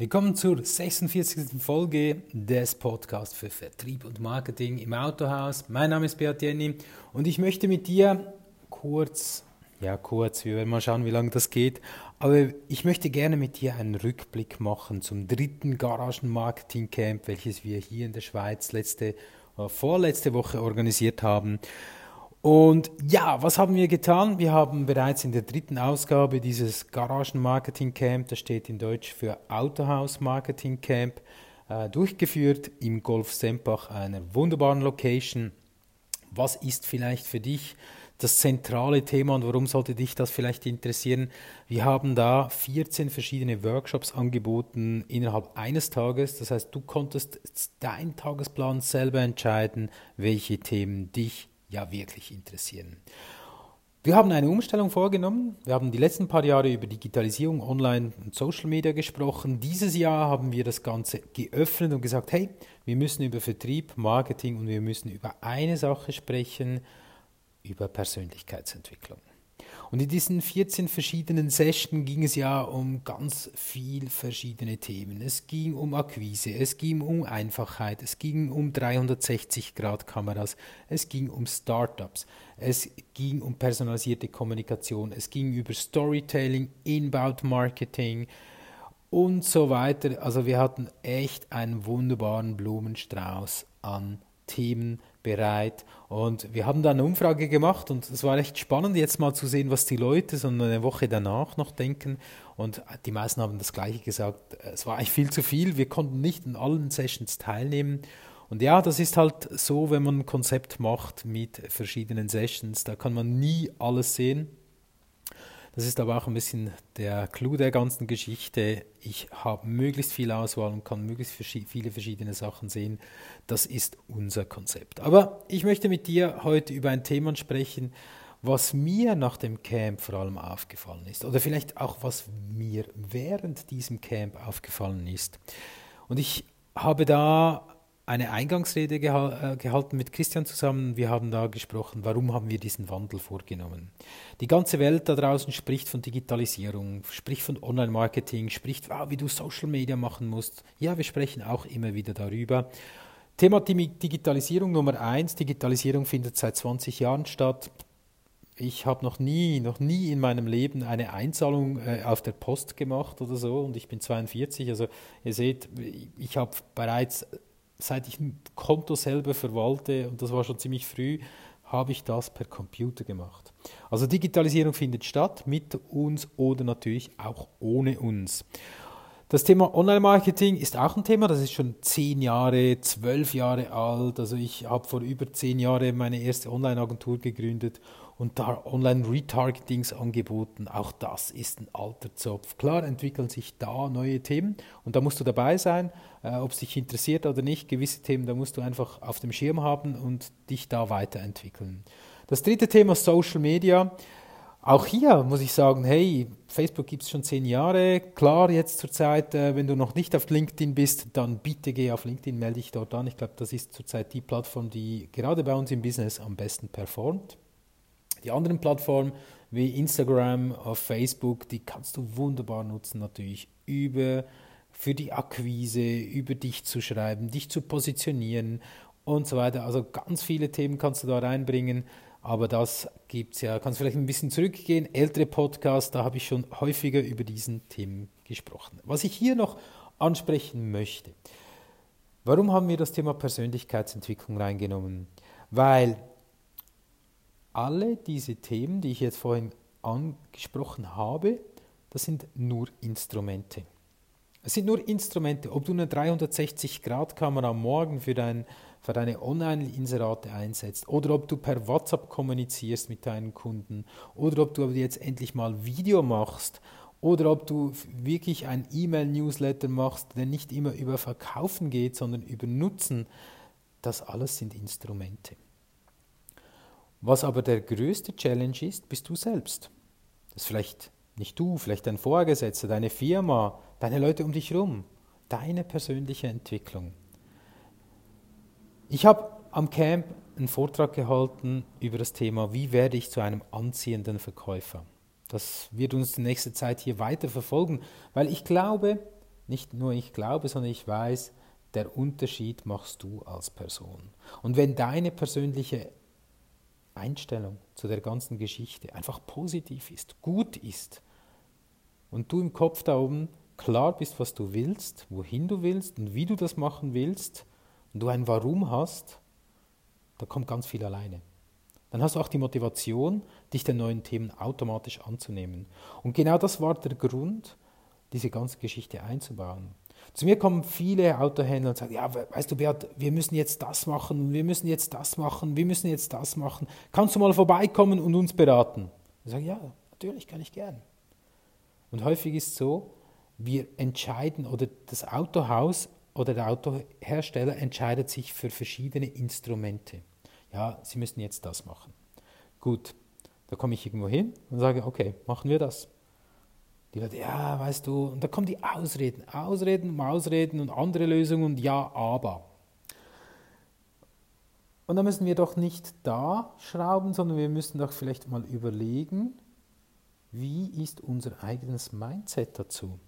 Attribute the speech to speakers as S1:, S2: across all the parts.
S1: Willkommen zur 46. Folge des Podcasts für Vertrieb und Marketing im Autohaus. Mein Name ist Beat Jenny und ich möchte mit dir kurz, ja kurz, wir werden mal schauen, wie lange das geht, aber ich möchte gerne mit dir einen Rückblick machen zum dritten Garagen-Marketing-Camp, welches wir hier in der Schweiz letzte, äh, vorletzte Woche organisiert haben. Und ja, was haben wir getan? Wir haben bereits in der dritten Ausgabe dieses Garagen-Marketing-Camp, das steht in Deutsch für Autohaus-Marketing-Camp, äh, durchgeführt im Golf Sempach, einer wunderbaren Location. Was ist vielleicht für dich das zentrale Thema und warum sollte dich das vielleicht interessieren? Wir haben da 14 verschiedene Workshops angeboten innerhalb eines Tages. Das heißt, du konntest deinen Tagesplan selber entscheiden, welche Themen dich ja wirklich interessieren. Wir haben eine Umstellung vorgenommen. Wir haben die letzten paar Jahre über Digitalisierung, Online und Social Media gesprochen. Dieses Jahr haben wir das Ganze geöffnet und gesagt, hey, wir müssen über Vertrieb, Marketing und wir müssen über eine Sache sprechen, über Persönlichkeitsentwicklung. Und in diesen 14 verschiedenen Sessions ging es ja um ganz viel verschiedene Themen. Es ging um Akquise, es ging um Einfachheit, es ging um 360-Grad-Kameras, es ging um Startups, es ging um personalisierte Kommunikation, es ging über Storytelling, Inbound Marketing und so weiter. Also wir hatten echt einen wunderbaren Blumenstrauß an Themen bereit. Und wir haben da eine Umfrage gemacht und es war echt spannend, jetzt mal zu sehen, was die Leute so eine Woche danach noch denken. Und die meisten haben das Gleiche gesagt. Es war eigentlich viel zu viel. Wir konnten nicht in allen Sessions teilnehmen. Und ja, das ist halt so, wenn man ein Konzept macht mit verschiedenen Sessions. Da kann man nie alles sehen. Das ist aber auch ein bisschen der Clou der ganzen Geschichte. Ich habe möglichst viel Auswahl und kann möglichst viele verschiedene Sachen sehen. Das ist unser Konzept. Aber ich möchte mit dir heute über ein Thema sprechen, was mir nach dem Camp vor allem aufgefallen ist. Oder vielleicht auch, was mir während diesem Camp aufgefallen ist. Und ich habe da eine Eingangsrede geha äh, gehalten mit Christian zusammen. Wir haben da gesprochen, warum haben wir diesen Wandel vorgenommen. Die ganze Welt da draußen spricht von Digitalisierung, spricht von Online-Marketing, spricht, wow, wie du Social Media machen musst. Ja, wir sprechen auch immer wieder darüber. Thema Digitalisierung Nummer eins. Digitalisierung findet seit 20 Jahren statt. Ich habe noch nie, noch nie in meinem Leben eine Einzahlung äh, auf der Post gemacht oder so und ich bin 42. Also ihr seht, ich habe bereits seit ich ein Konto selber verwalte, und das war schon ziemlich früh, habe ich das per Computer gemacht. Also Digitalisierung findet statt mit uns oder natürlich auch ohne uns. Das Thema Online-Marketing ist auch ein Thema, das ist schon zehn Jahre, zwölf Jahre alt. Also ich habe vor über zehn Jahren meine erste Online-Agentur gegründet und da Online-Retargetings angeboten. Auch das ist ein alter Zopf. Klar entwickeln sich da neue Themen und da musst du dabei sein, äh, ob es dich interessiert oder nicht. Gewisse Themen, da musst du einfach auf dem Schirm haben und dich da weiterentwickeln. Das dritte Thema Social Media. Auch hier muss ich sagen, hey, Facebook gibt es schon zehn Jahre. Klar, jetzt zurzeit, äh, wenn du noch nicht auf LinkedIn bist, dann bitte geh auf LinkedIn, melde dich dort an. Ich glaube, das ist zurzeit die Plattform, die gerade bei uns im Business am besten performt. Die anderen Plattformen wie Instagram, Facebook, die kannst du wunderbar nutzen natürlich über für die Akquise, über dich zu schreiben, dich zu positionieren und so weiter. Also ganz viele Themen kannst du da reinbringen, aber das gibt es ja. Kannst vielleicht ein bisschen zurückgehen. Ältere Podcasts, da habe ich schon häufiger über diesen Themen gesprochen. Was ich hier noch ansprechen möchte, warum haben wir das Thema Persönlichkeitsentwicklung reingenommen? Weil alle diese Themen, die ich jetzt vorhin angesprochen habe, das sind nur Instrumente. Es sind nur Instrumente. Ob du eine 360-Grad-Kamera morgen für, dein, für deine Online-Inserate einsetzt oder ob du per WhatsApp kommunizierst mit deinen Kunden oder ob du jetzt endlich mal Video machst oder ob du wirklich ein E-Mail-Newsletter machst, der nicht immer über Verkaufen geht, sondern über Nutzen, das alles sind Instrumente. Was aber der größte Challenge ist, bist du selbst. Das ist vielleicht nicht du, vielleicht dein Vorgesetzter, deine Firma, deine Leute um dich herum, deine persönliche Entwicklung. Ich habe am Camp einen Vortrag gehalten über das Thema, wie werde ich zu einem anziehenden Verkäufer. Das wird uns die nächste Zeit hier weiter verfolgen, weil ich glaube, nicht nur ich glaube, sondern ich weiß, der Unterschied machst du als Person. Und wenn deine persönliche Einstellung zu der ganzen Geschichte einfach positiv ist, gut ist und du im Kopf da oben klar bist, was du willst, wohin du willst und wie du das machen willst und du ein Warum hast, da kommt ganz viel alleine. Dann hast du auch die Motivation, dich den neuen Themen automatisch anzunehmen. Und genau das war der Grund, diese ganze Geschichte einzubauen. Zu mir kommen viele Autohändler und sagen, ja, weißt du, Beat, wir müssen jetzt das machen, wir müssen jetzt das machen, wir müssen jetzt das machen. Kannst du mal vorbeikommen und uns beraten? Ich sage, ja, natürlich kann ich gern. Und häufig ist es so, wir entscheiden oder das Autohaus oder der Autohersteller entscheidet sich für verschiedene Instrumente. Ja, sie müssen jetzt das machen. Gut, da komme ich irgendwo hin und sage, okay, machen wir das. Die Leute, ja, weißt du, und da kommen die Ausreden, Ausreden um Ausreden und andere Lösungen und ja, aber. Und da müssen wir doch nicht da schrauben, sondern wir müssen doch vielleicht mal überlegen, wie ist unser eigenes Mindset dazu?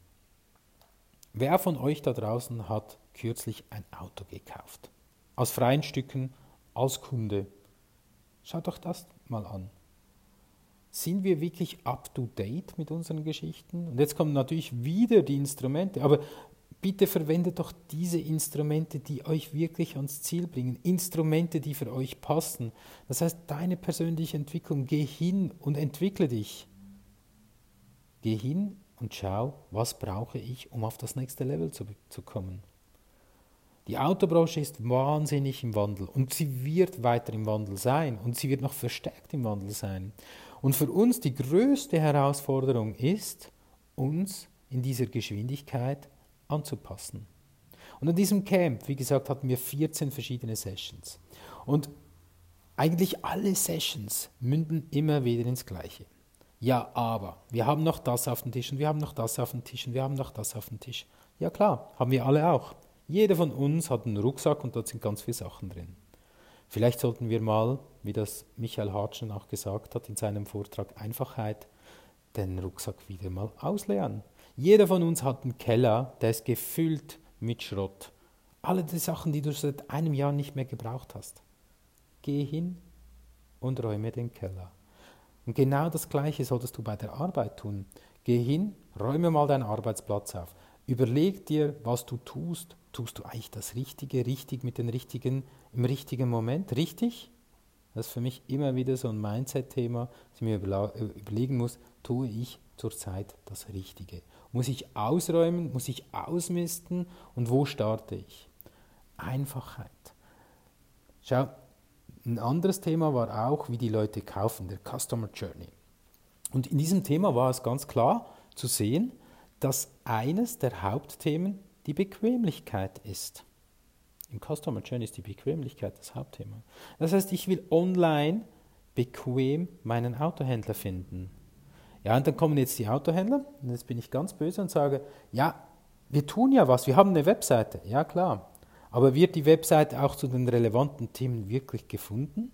S1: Wer von euch da draußen hat kürzlich ein Auto gekauft? Aus freien Stücken, als Kunde. Schaut doch das mal an. Sind wir wirklich up-to-date mit unseren Geschichten? Und jetzt kommen natürlich wieder die Instrumente, aber bitte verwendet doch diese Instrumente, die euch wirklich ans Ziel bringen. Instrumente, die für euch passen. Das heißt, deine persönliche Entwicklung, geh hin und entwickle dich. Geh hin und schau, was brauche ich, um auf das nächste Level zu, zu kommen. Die Autobranche ist wahnsinnig im Wandel und sie wird weiter im Wandel sein und sie wird noch verstärkt im Wandel sein. Und für uns die größte Herausforderung ist, uns in dieser Geschwindigkeit anzupassen. Und an diesem Camp, wie gesagt, hatten wir 14 verschiedene Sessions. Und eigentlich alle Sessions münden immer wieder ins Gleiche. Ja, aber wir haben noch das auf dem Tisch und wir haben noch das auf dem Tisch und wir haben noch das auf dem Tisch. Ja klar, haben wir alle auch. Jeder von uns hat einen Rucksack und dort sind ganz viele Sachen drin. Vielleicht sollten wir mal, wie das Michael Hartschen auch gesagt hat in seinem Vortrag Einfachheit, den Rucksack wieder mal ausleeren. Jeder von uns hat einen Keller, der ist gefüllt mit Schrott. Alle die Sachen, die du seit einem Jahr nicht mehr gebraucht hast. Geh hin und räume den Keller. Und genau das Gleiche solltest du bei der Arbeit tun. Geh hin, räume mal deinen Arbeitsplatz auf. Überleg dir, was du tust. Tust du eigentlich das Richtige, richtig mit den richtigen, im richtigen Moment, richtig? Das ist für mich immer wieder so ein Mindset-Thema, dass ich mir überlegen muss, tue ich zurzeit das Richtige? Muss ich ausräumen, muss ich ausmisten und wo starte ich? Einfachheit. Schau, ein anderes Thema war auch, wie die Leute kaufen, der Customer Journey. Und in diesem Thema war es ganz klar zu sehen, dass eines der Hauptthemen die Bequemlichkeit ist. Im Customer Journey ist die Bequemlichkeit das Hauptthema. Das heißt, ich will online bequem meinen Autohändler finden. Ja, und dann kommen jetzt die Autohändler, und jetzt bin ich ganz böse und sage, ja, wir tun ja was, wir haben eine Webseite. Ja, klar. Aber wird die Webseite auch zu den relevanten Themen wirklich gefunden?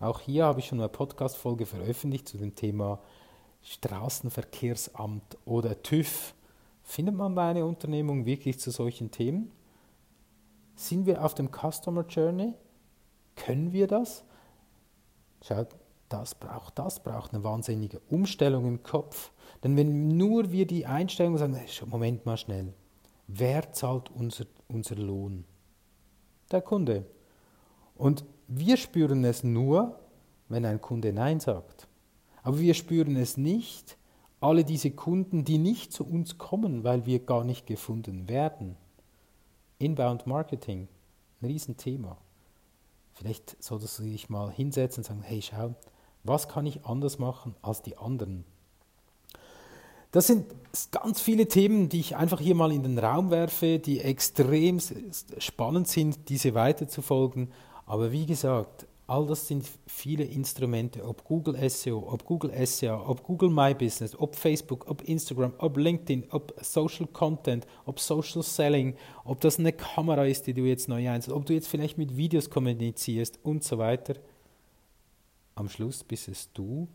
S1: Auch hier habe ich schon eine Podcast-Folge veröffentlicht zu dem Thema Straßenverkehrsamt oder TÜV. Findet man bei einer Unternehmung wirklich zu solchen Themen? Sind wir auf dem Customer Journey? Können wir das? Schaut, das braucht, das braucht eine wahnsinnige Umstellung im Kopf. Denn wenn nur wir die Einstellung sagen, Moment mal schnell, wer zahlt unser, unser Lohn? Der Kunde. Und wir spüren es nur, wenn ein Kunde Nein sagt. Aber wir spüren es nicht, alle diese Kunden, die nicht zu uns kommen, weil wir gar nicht gefunden werden. Inbound Marketing, ein Riesenthema. Vielleicht solltest du dich mal hinsetzen und sagen, hey, schau, was kann ich anders machen als die anderen? Das sind ganz viele Themen, die ich einfach hier mal in den Raum werfe, die extrem spannend sind, diese weiterzufolgen. Aber wie gesagt, All das sind viele Instrumente, ob Google SEO, ob Google SEA, ob Google My Business, ob Facebook, ob Instagram, ob LinkedIn, ob Social Content, ob Social Selling, ob das eine Kamera ist, die du jetzt neu einsetzt, ob du jetzt vielleicht mit Videos kommunizierst und so weiter. Am Schluss bist es du,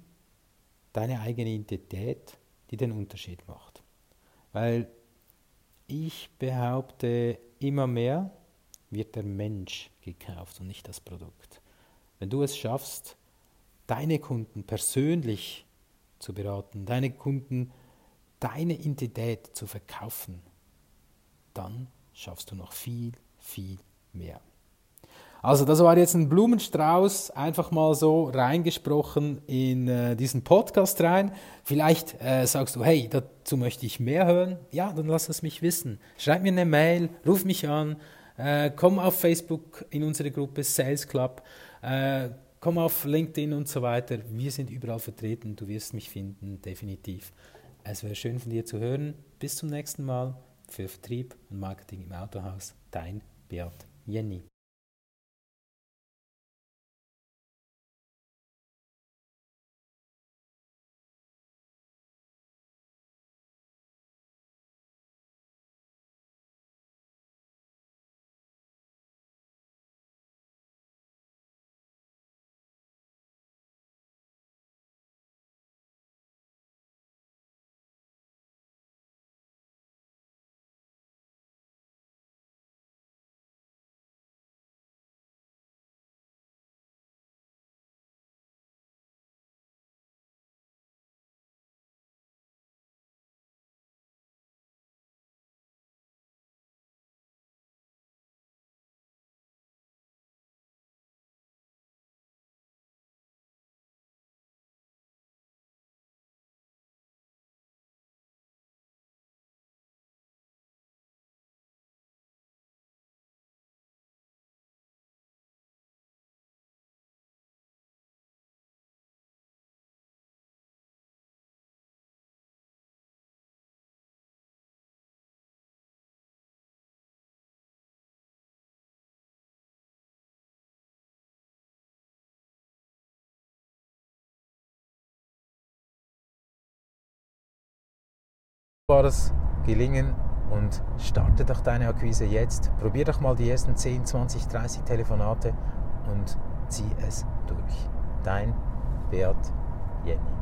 S1: deine eigene Identität, die den Unterschied macht. Weil Ich behaupte, immer mehr wird der Mensch gekauft und nicht das Produkt. Wenn du es schaffst, deine Kunden persönlich zu beraten, deine Kunden, deine Identität zu verkaufen, dann schaffst du noch viel, viel mehr. Also das war jetzt ein Blumenstrauß, einfach mal so reingesprochen in äh, diesen Podcast rein. Vielleicht äh, sagst du, hey, dazu möchte ich mehr hören. Ja, dann lass es mich wissen. Schreib mir eine Mail, ruf mich an, äh, komm auf Facebook in unsere Gruppe Sales Club, äh, komm auf LinkedIn und so weiter. Wir sind überall vertreten, du wirst mich finden, definitiv. Es wäre schön von dir zu hören. Bis zum nächsten Mal für Vertrieb und Marketing im Autohaus. Dein Beat Jenny. Wunderbares Gelingen und starte doch deine Akquise jetzt. Probier doch mal die ersten 10, 20, 30 Telefonate und zieh es durch. Dein Beat Jenny.